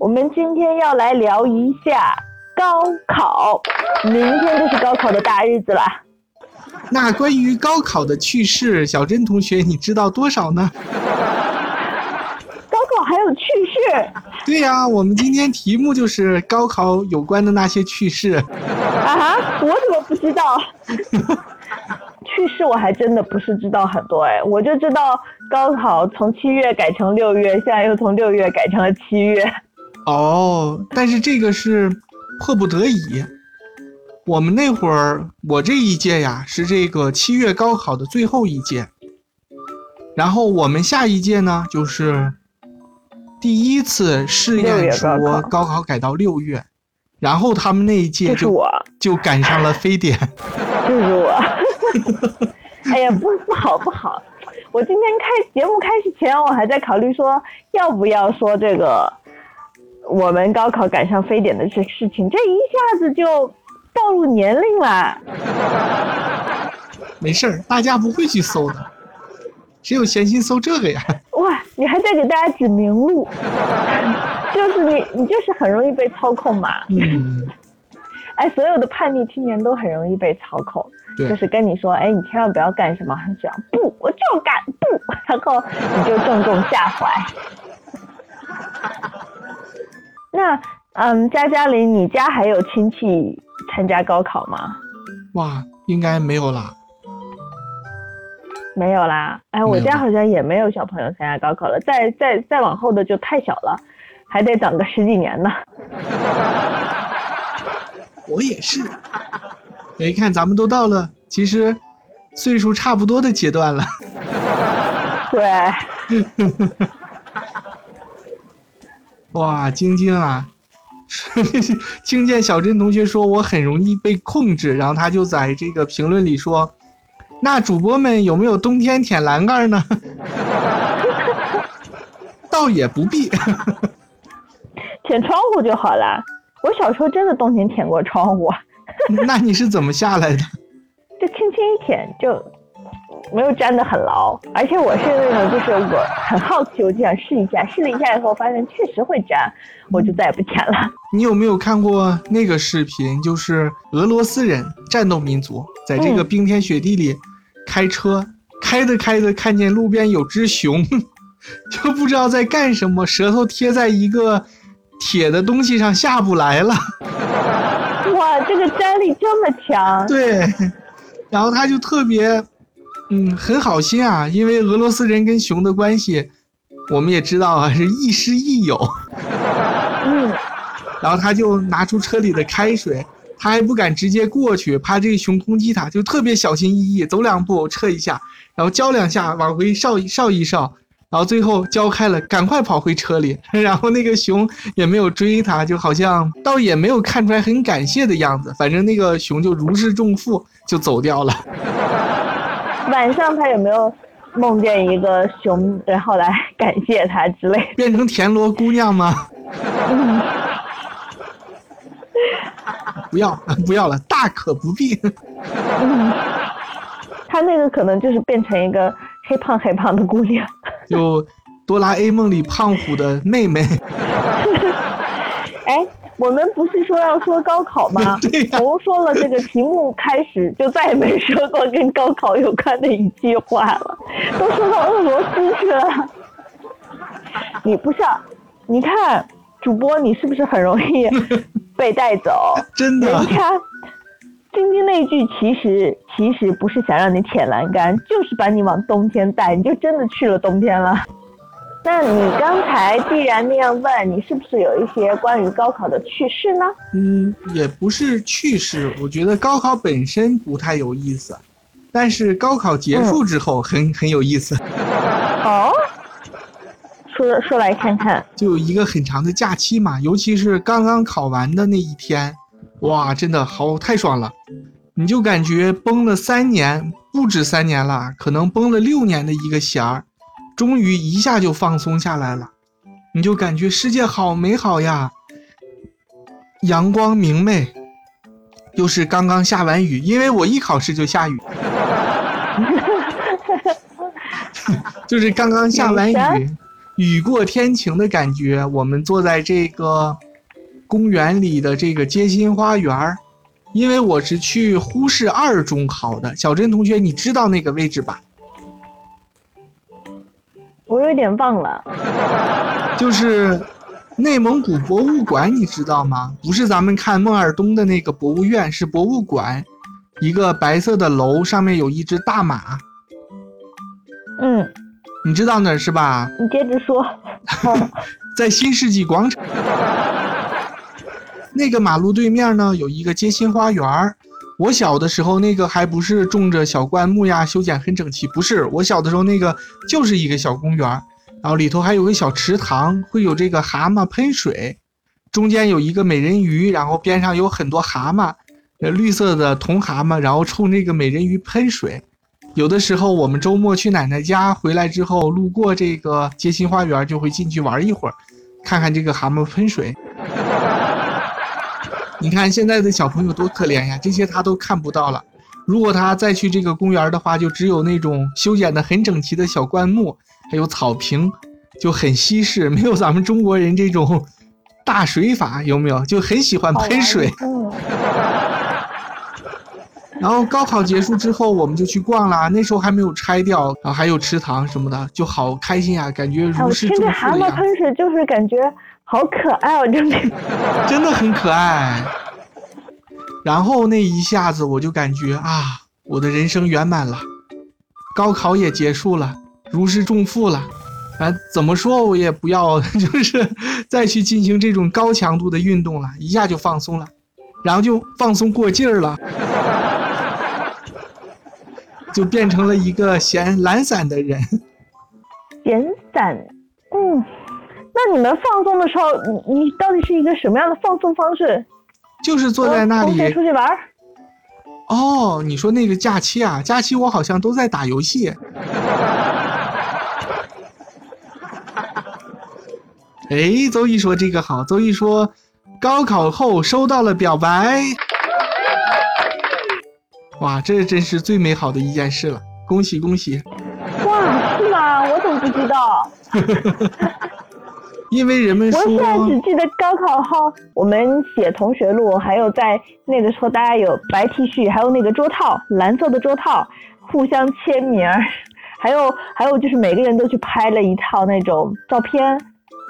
我们今天要来聊一下高考，明天就是高考的大日子了。那关于高考的趣事，小珍同学你知道多少呢？高考还有趣事？对呀，我们今天题目就是高考有关的那些趣事。啊哈，我怎么不知道？趣事我还真的不是知道很多哎，我就知道高考从七月改成六月，现在又从六月改成了七月。哦，但是这个是迫不得已。我们那会儿，我这一届呀是这个七月高考的最后一届，然后我们下一届呢就是第一次试验说高考改到六月，然后他们那一届就就赶上了非典。就是我。哎呀，不不好不好！我今天开节目开始前，我还在考虑说要不要说这个我们高考赶上非典的这事情，这一下子就暴露年龄了。没事儿，大家不会去搜的，谁有闲心搜这个呀？哇，你还在给大家指明路，就是你，你就是很容易被操控嘛。嗯。哎，所有的叛逆青年都很容易被操控。就是跟你说，哎，你千万不要干什么，很想不，我就敢不，然后你就正中下怀。那，嗯，佳佳玲，你家还有亲戚参加高考吗？哇，应该没有啦。没有啦，哎，我家好像也没有小朋友参加高考了，再再再往后的就太小了，还得等个十几年呢。我也是。一看，咱们都到了其实岁数差不多的阶段了。对。哇，晶晶啊，听见小珍同学说我很容易被控制，然后他就在这个评论里说：“那主播们有没有冬天舔栏杆呢？” 倒也不必，舔窗户就好了。我小时候真的冬天舔过窗户。那你是怎么下来的？就轻轻一舔，就没有粘得很牢。而且我是那种，就是我很好奇，我就想试一下。试了一下以后，发现确实会粘，我就再也不舔了。你有没有看过那个视频？就是俄罗斯人战斗民族在这个冰天雪地里开车，开着开着看见路边有只熊，就不知道在干什么，舌头贴在一个铁的东西上下不来了。哇这个粘力这么强，对，然后他就特别，嗯，很好心啊，因为俄罗斯人跟熊的关系，我们也知道啊，是亦师亦友。嗯，然后他就拿出车里的开水，他还不敢直接过去，怕这个熊攻击他，就特别小心翼翼，走两步撤一下，然后浇两下，往回烧烧一烧。然后最后浇开了，赶快跑回车里。然后那个熊也没有追他，就好像倒也没有看出来很感谢的样子。反正那个熊就如释重负，就走掉了。晚上他有没有梦见一个熊，然后来感谢他之类？变成田螺姑娘吗？不要不要了，大可不必。他那个可能就是变成一个。黑胖黑胖的姑娘，就哆啦 A 梦里胖虎的妹妹。哎，我们不是说要说高考吗？从说了这个题目开始，就再也没说过跟高考有关的一句话了，都说到俄罗斯去了。你不是？你看主播，你是不是很容易被带走？真的。你看。晶晶那句其实其实不是想让你舔栏杆，就是把你往冬天带，你就真的去了冬天了。那你刚才既然那样问，你是不是有一些关于高考的趣事呢？嗯，也不是趣事，我觉得高考本身不太有意思，但是高考结束之后很很有意思。哦，说说来看看，就一个很长的假期嘛，尤其是刚刚考完的那一天。哇，真的好太爽了！你就感觉绷了三年，不止三年了，可能绷了六年的一个弦儿，终于一下就放松下来了。你就感觉世界好美好呀，阳光明媚，又是刚刚下完雨，因为我一考试就下雨，就是刚刚下完雨，雨过天晴的感觉。我们坐在这个公园里的这个街心花园儿，因为我是去呼市二中考的。小珍同学，你知道那个位置吧？我有点忘了。就是内蒙古博物馆，你知道吗？不是咱们看孟尔冬的那个博物院，是博物馆，一个白色的楼，上面有一只大马。嗯，你知道哪儿是吧？你接着说。在新世纪广场那个马路对面呢，有一个街心花园儿。我小的时候，那个还不是种着小灌木呀，修剪很整齐。不是，我小的时候那个就是一个小公园，然后里头还有个小池塘，会有这个蛤蟆喷水，中间有一个美人鱼，然后边上有很多蛤蟆，呃，绿色的铜蛤蟆，然后冲那个美人鱼喷水。有的时候我们周末去奶奶家回来之后，路过这个街心花园，就会进去玩一会儿，看看这个蛤蟆喷水。你看现在的小朋友多可怜呀，这些他都看不到了。如果他再去这个公园的话，就只有那种修剪的很整齐的小灌木，还有草坪，就很稀释，没有咱们中国人这种大水法，有没有？就很喜欢喷水。然后高考结束之后，我们就去逛啦。那时候还没有拆掉，然后还有池塘什么的，就好开心啊，感觉如释重负一样。蛤蟆喷水就是感觉好可爱哦，真的，真的很可爱。然后那一下子我就感觉啊，我的人生圆满了，高考也结束了，如释重负了。啊，怎么说我也不要，就是再去进行这种高强度的运动了，一下就放松了，然后就放松过劲儿了。就变成了一个闲懒散的人。闲散，嗯，那你们放松的时候，你你到底是一个什么样的放松方式？就是坐在那里。出去玩。哦，你说那个假期啊？假期我好像都在打游戏。哎，周一说这个好。周一说，高考后收到了表白。哇，这真是最美好的一件事了！恭喜恭喜！哇，是吗？我怎么不知道？因为人们说，我现在只记得高考后我们写同学录，还有在那个时候大家有白 T 恤，还有那个桌套，蓝色的桌套，互相签名，还有还有就是每个人都去拍了一套那种照片。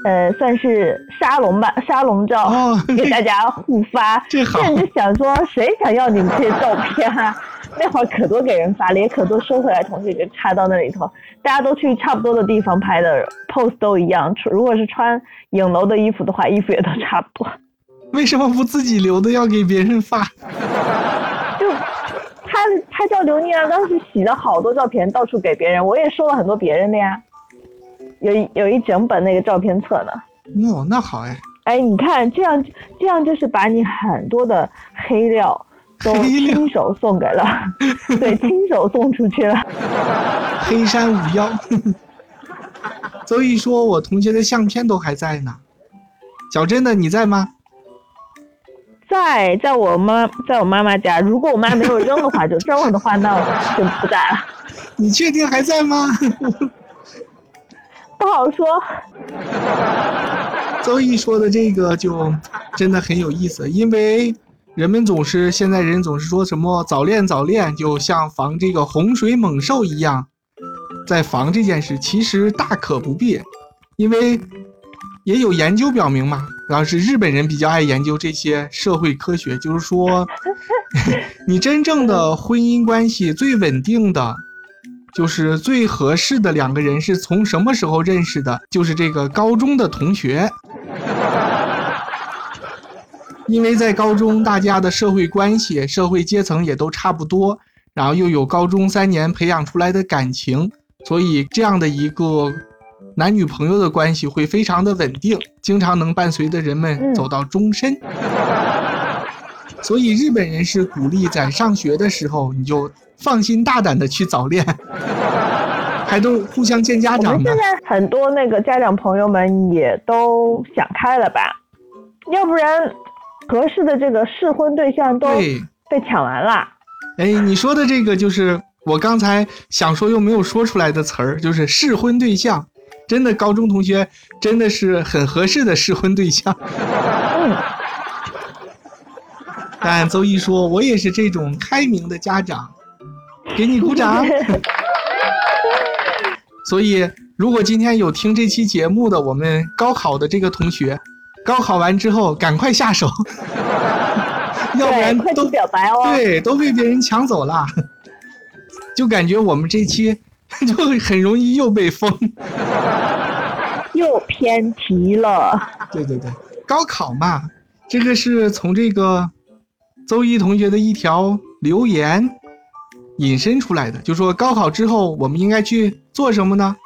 呃，算是沙龙吧，沙龙照给大家互发。这好。甚至想说，谁想要你们这些照片啊？那会儿可多给人发了，也可多收回来，同学就插到那里头。大家都去差不多的地方拍的 pose 都一样。如果是穿影楼的衣服的话，衣服也都差不多。为什么不自己留的要给别人发？就他他叫刘念，当时洗了好多照片，到处给别人。我也收了很多别人的呀。有一有一整本那个照片册呢。哦，那好哎。哎，你看这样这样就是把你很多的黑料都亲手送给了，对，亲手送出去了。黑山五妖。周一说，我同学的相片都还在呢。小珍的你在吗？在，在我妈，在我妈妈家。如果我妈没有扔的话，就扔了的话，那我就不在了。你确定还在吗？不好说。周易说的这个就真的很有意思，因为人们总是现在人总是说什么早恋早恋，就像防这个洪水猛兽一样，在防这件事，其实大可不必，因为也有研究表明嘛，主要是日本人比较爱研究这些社会科学，就是说，你真正的婚姻关系最稳定的。就是最合适的两个人是从什么时候认识的？就是这个高中的同学，因为在高中大家的社会关系、社会阶层也都差不多，然后又有高中三年培养出来的感情，所以这样的一个男女朋友的关系会非常的稳定，经常能伴随着人们走到终身。所以日本人是鼓励在上学的时候你就。放心大胆的去早恋，还都互相见家长。我们现在很多那个家长朋友们也都想开了吧，要不然合适的这个适婚对象都被抢完了。哎，你说的这个就是我刚才想说又没有说出来的词儿，就是适婚对象。真的高中同学真的是很合适的适婚对象。嗯，但邹毅说，我也是这种开明的家长，给你鼓掌。所以，如果今天有听这期节目的我们高考的这个同学，高考完之后赶快下手，要不然都表白哦。对都被别人抢走了，就感觉我们这期就很容易又被封。又偏题了。对对对，高考嘛，这个是从这个邹一同学的一条留言引申出来的，就说高考之后我们应该去做什么呢？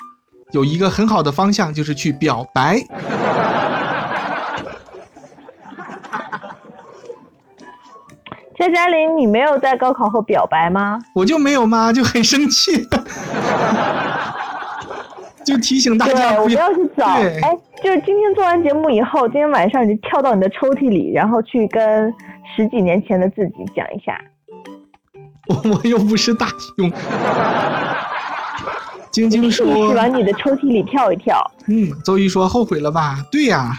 有一个很好的方向就是去表白。佳佳玲，你没有在高考后表白吗？我就没有吗，就很生气，就提醒大，家不要去找。哎，就是今天做完节目以后，今天晚上你就跳到你的抽屉里，然后去跟十几年前的自己讲一下。我我又不是大胸。晶晶说试，往你的抽屉里跳一跳。嗯，周一说后悔了吧？对呀。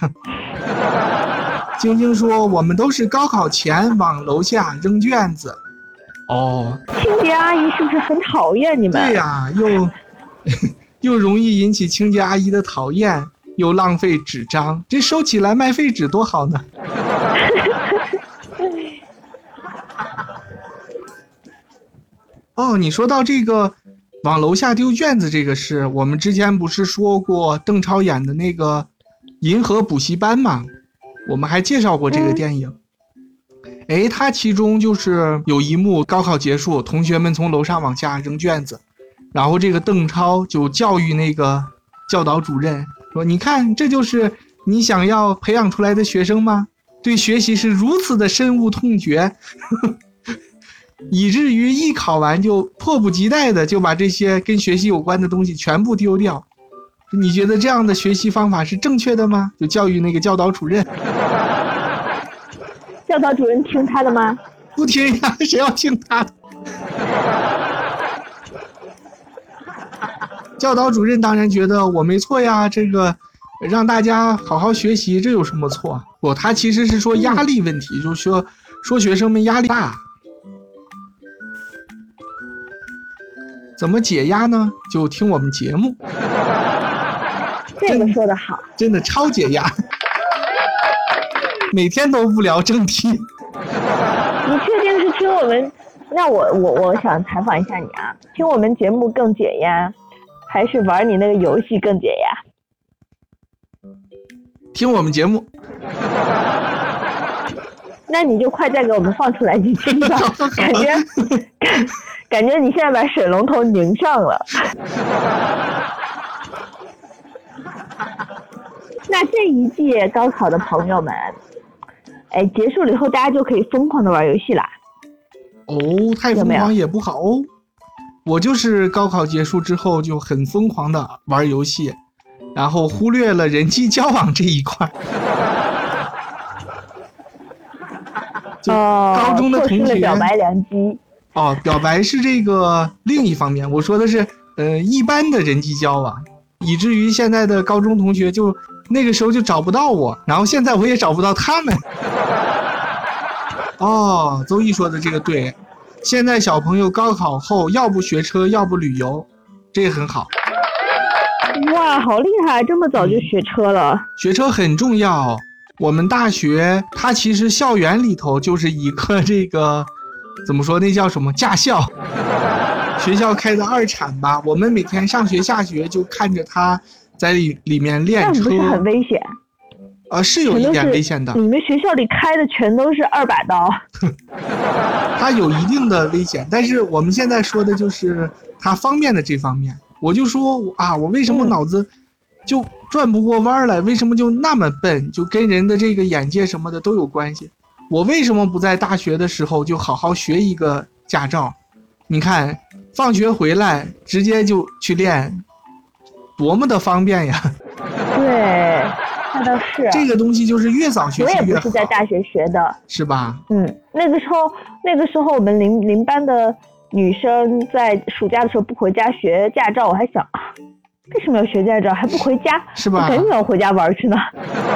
晶晶说我们都是高考前往楼下扔卷子。哦，清洁阿姨是不是很讨厌你们？对呀，又 又容易引起清洁阿姨的讨厌，又浪费纸张，这收起来卖废纸多好呢。哦，你说到这个往楼下丢卷子这个事，我们之前不是说过邓超演的那个《银河补习班》嘛？我们还介绍过这个电影。哎，它其中就是有一幕高考结束，同学们从楼上往下扔卷子，然后这个邓超就教育那个教导主任说：“你看，这就是你想要培养出来的学生吗？对学习是如此的深恶痛绝。”以至于一考完就迫不及待的就把这些跟学习有关的东西全部丢掉。你觉得这样的学习方法是正确的吗？就教育那个教导主任，教导主任听他的吗？不听呀，谁要听他的？教导主任当然觉得我没错呀，这个让大家好好学习，这有什么错？不，他其实是说压力问题，就是说说学生们压力大。怎么解压呢？就听我们节目，这个说的好。真的超解压。每天都不聊正题，你确定是听我们？那我我我想采访一下你啊，听我们节目更解压，还是玩你那个游戏更解压？听我们节目。那你就快再给我们放出来几期吧，感觉感感觉你现在把水龙头拧上了。那这一届高考的朋友们，哎，结束了以后，大家就可以疯狂的玩游戏啦。哦，太疯狂也不好哦。我就是高考结束之后就很疯狂的玩游戏，然后忽略了人际交往这一块。就高中的同学，哦、表白良机。哦，表白是这个另一方面，我说的是，呃，一般的人际交往，以至于现在的高中同学就那个时候就找不到我，然后现在我也找不到他们。哦，邹毅说的这个对，现在小朋友高考后要不学车，要不旅游，这个很好。哇，好厉害，这么早就学车了。学车很重要。我们大学它其实校园里头就是一个这个，怎么说那叫什么驾校，学校开的二产吧。我们每天上学下学就看着他在里里面练车，不是很危险？呃，是有一点危险的。你们学校里开的全都是二把刀，它有一定的危险，但是我们现在说的就是它方便的这方面。我就说啊，我为什么脑子就。转不过弯来，为什么就那么笨？就跟人的这个眼界什么的都有关系。我为什么不在大学的时候就好好学一个驾照？你看，放学回来直接就去练，多么的方便呀！对，那倒是。这个东西就是越早学习越好。我也不是在大学学的，是吧？嗯，那个时候，那个时候我们邻邻班的女生在暑假的时候不回家学驾照，我还想。为什么要学驾照还不回家？是吧？赶紧要回家玩去呢。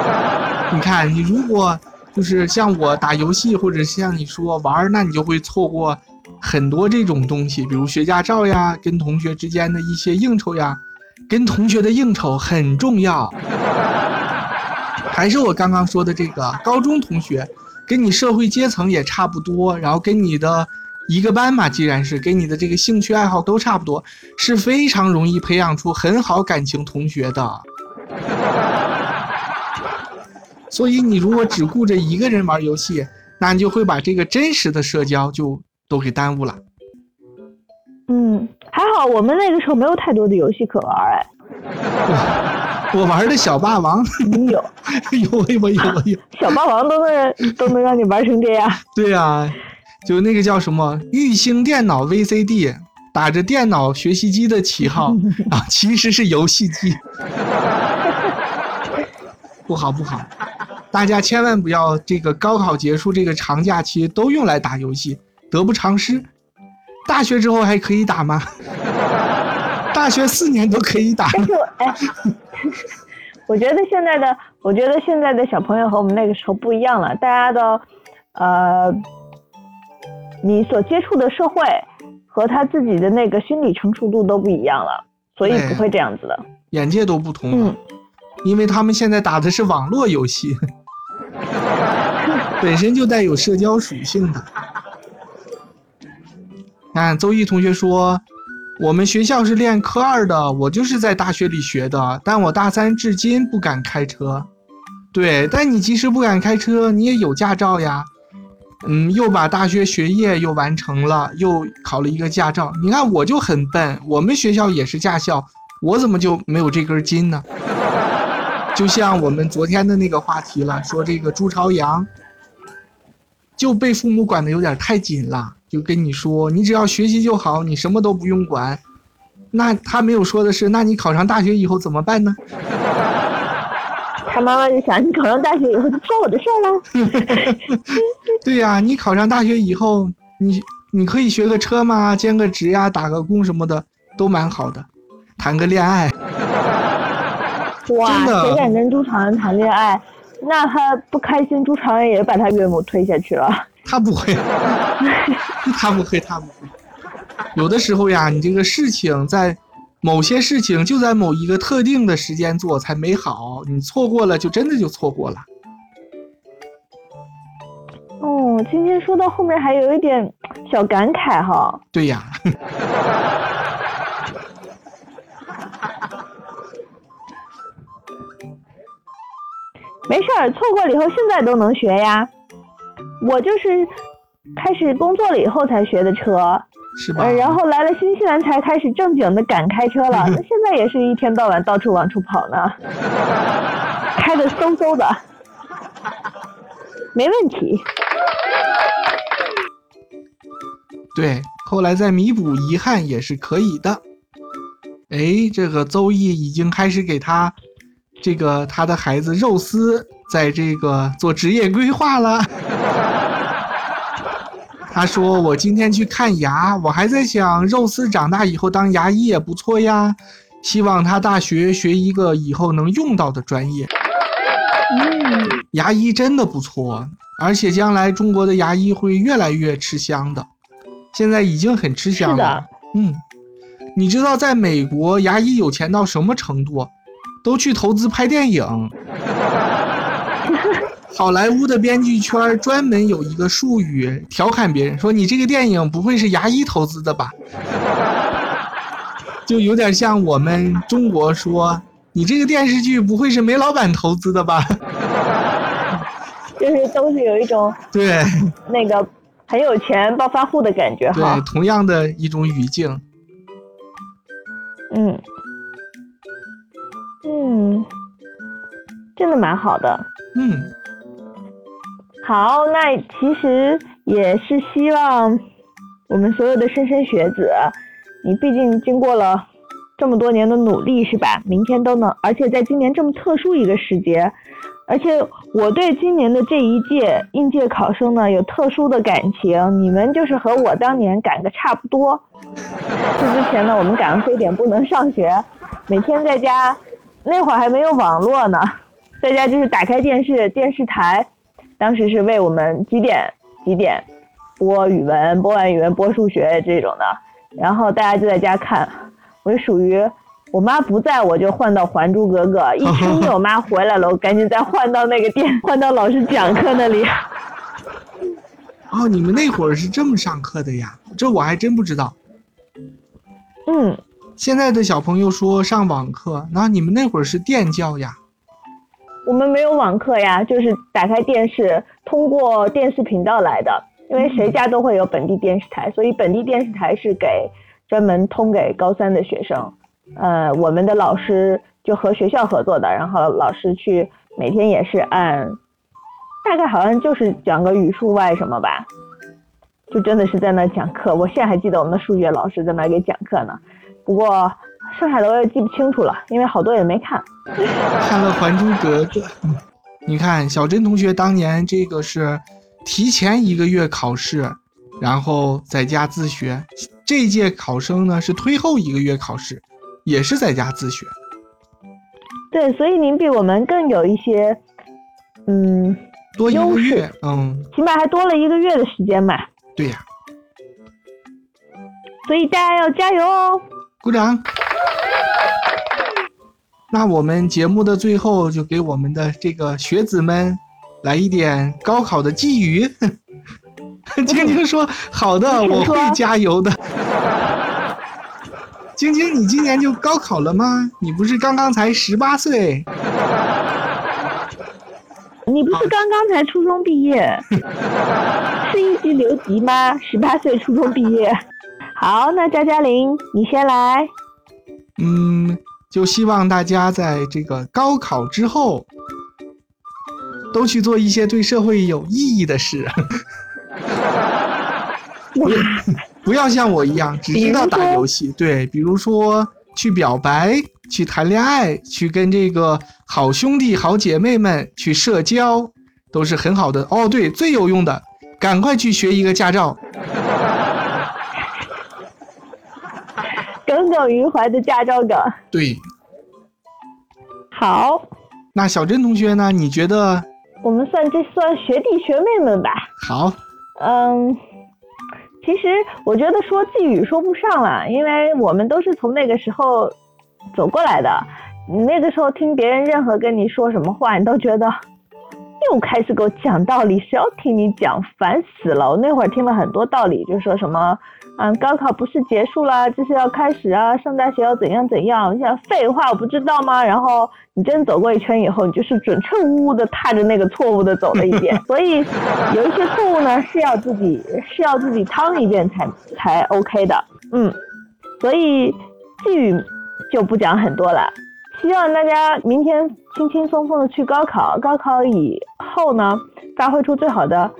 你看，你如果就是像我打游戏，或者像你说玩，那你就会错过很多这种东西，比如学驾照呀，跟同学之间的一些应酬呀。跟同学的应酬很重要。还是我刚刚说的这个高中同学，跟你社会阶层也差不多，然后跟你的一个班嘛，既然是跟你的这个兴趣爱好都差不多，是非常容易培养出很好感情同学的。所以你如果只顾着一个人玩游戏，那你就会把这个真实的社交就都给耽误了。嗯，还好我们那个时候没有太多的游戏可玩哎。我玩的小霸王，你 有？有有有有。小霸王都能都能让你玩成这样？对呀，就那个叫什么玉兴电脑 VCD，打着电脑学习机的旗号 啊，其实是游戏机。不好不好，大家千万不要这个高考结束这个长假期都用来打游戏，得不偿失。大学之后还可以打吗？大学四年都可以打。但是，哎，我觉得现在的，我觉得现在的小朋友和我们那个时候不一样了。大家的，呃，你所接触的社会和他自己的那个心理成熟度都不一样了，所以不会这样子的。眼界都不同了，因为他们现在打的是网络游戏，本身就带有社交属性的。看邹毅同学说，我们学校是练科二的，我就是在大学里学的，但我大三至今不敢开车。对，但你即使不敢开车，你也有驾照呀。嗯，又把大学学业又完成了，又考了一个驾照。你看我就很笨，我们学校也是驾校，我怎么就没有这根筋呢？就像我们昨天的那个话题了，说这个朱朝阳就被父母管的有点太紧了。就跟你说，你只要学习就好，你什么都不用管。那他没有说的是，那你考上大学以后怎么办呢？他妈妈就想，你考上大学以后就不是我的事了。对呀，你考上大学以后，你你可以学个车嘛，兼个职呀，打个工什么的，都蛮好的，谈个恋爱。哇，谁敢跟朱朝阳谈恋爱？那他不开心，朱朝阳也把他岳母推下去了。他不会，他不会，他不会。有的时候呀，你这个事情在某些事情就在某一个特定的时间做才美好，你错过了就真的就错过了。哦，今天说到后面还有一点小感慨哈。对呀。没事儿，错过了以后现在都能学呀。我就是开始工作了以后才学的车，是吧？然后来了新西兰才开始正经的敢开车了。那现在也是一天到晚到处往出跑呢，开的嗖嗖的，没问题。对，后来再弥补遗憾也是可以的。哎，这个邹毅已经开始给他这个他的孩子肉丝在这个做职业规划了。他说：“我今天去看牙，我还在想，肉丝长大以后当牙医也不错呀。希望他大学学一个以后能用到的专业。嗯，牙医真的不错，而且将来中国的牙医会越来越吃香的。现在已经很吃香了。嗯，你知道在美国牙医有钱到什么程度？都去投资拍电影。”好莱坞的编剧圈专门有一个术语调侃别人，说你这个电影不会是牙医投资的吧？就有点像我们中国说，你这个电视剧不会是煤老板投资的吧？就是都是有一种 对那个很有钱暴发户的感觉哈。对，同样的一种语境。嗯嗯，真的蛮好的。嗯。好，那其实也是希望我们所有的莘莘学子，你毕竟经过了这么多年的努力，是吧？明天都能，而且在今年这么特殊一个时节，而且我对今年的这一届应届考生呢有特殊的感情，你们就是和我当年赶个差不多。这之前呢，我们赶上非典不能上学，每天在家，那会儿还没有网络呢，在家就是打开电视，电视台，当时是为我们几点几点播语文，播完语文播数学这种的，然后大家就在家看，我就属于。我妈不在，我就换到《还珠格格》。一听见我妈回来了，我赶紧再换到那个电，换到老师讲课那里。哦，你们那会儿是这么上课的呀？这我还真不知道。嗯。现在的小朋友说上网课，那你们那会儿是电教呀？我们没有网课呀，就是打开电视，通过电视频道来的。因为谁家都会有本地电视台，所以本地电视台是给专门通给高三的学生。呃，我们的老师就和学校合作的，然后老师去每天也是按，大概好像就是讲个语数外什么吧，就真的是在那讲课。我现在还记得我们的数学老师在那给讲课呢，不过剩下的我也记不清楚了，因为好多也没看。看了《还珠格格》，你看小珍同学当年这个是提前一个月考试，然后在家自学，这届考生呢是推后一个月考试。也是在家自学，对，所以您比我们更有一些，嗯，多一个月，嗯，起码还多了一个月的时间嘛。对呀，所以大家要加油哦！鼓掌。那我们节目的最后就给我们的这个学子们来一点高考的寄语。晶晶说：“好的，我会加油的。”晶晶，你今年就高考了吗？你不是刚刚才十八岁？你不是刚刚才初中毕业？是一级留级吗？十八岁初中毕业。好，那佳佳玲，你先来。嗯，就希望大家在这个高考之后，都去做一些对社会有意义的事。不要像我一样只知道打游戏，对，比如说去表白、去谈恋爱、去跟这个好兄弟、好姐妹们去社交，都是很好的。哦，对，最有用的，赶快去学一个驾照。耿耿于怀的驾照梗。对。好。那小珍同学呢？你觉得？我们算这算学弟学妹们吧。好。嗯。其实我觉得说寄语说不上了，因为我们都是从那个时候走过来的。你那个时候听别人任何跟你说什么话，你都觉得又开始给我讲道理，谁要听你讲，烦死了。我那会儿听了很多道理，就说什么。嗯，高考不是结束啦，就是要开始啊！上大学要怎样怎样？你想废话，我不知道吗？然后你真走过一圈以后，你就是准确无误的踏着那个错误的走了一遍。所以有一些错误呢，是要自己是要自己趟一遍才才 OK 的。嗯，所以寄语就不讲很多了。希望大家明天轻轻松松的去高考，高考以后呢，发挥出最好的。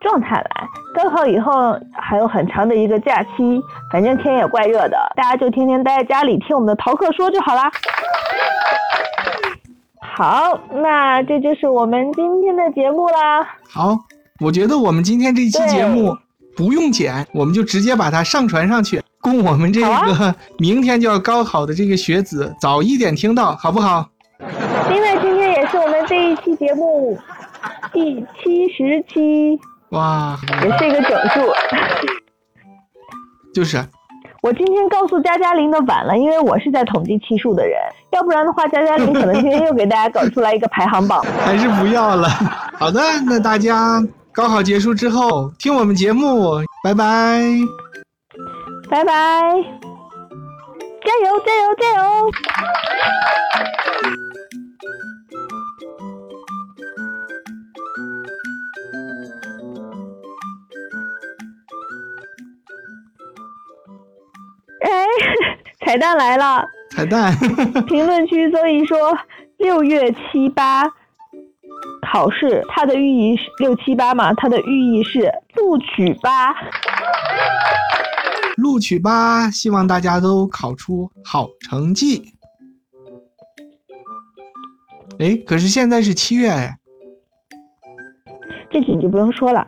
状态来，高考以后还有很长的一个假期，反正天也怪热的，大家就天天待在家里听我们的逃课说就好啦。好，那这就是我们今天的节目啦。好，我觉得我们今天这期节目不用剪，我们就直接把它上传上去，供我们这个明天就要高考的这个学子早一点听到，好不好？另外，今天也是我们这一期节目第七十期。哇，也是一个整数，就是。我今天告诉佳佳玲的晚了，因为我是在统计期数的人，要不然的话，佳佳玲可能今天又给大家搞出来一个排行榜。还是不要了。好的，那大家高考结束之后听我们节目，拜拜。拜拜。加油，加油，加油！彩蛋来了！彩蛋，评论区 zoe 一说六月七八考试，它的寓意是六七八嘛？它的寓意是录取吧，录取吧！希望大家都考出好成绩。哎，可是现在是七月哎，这题你就不用说了。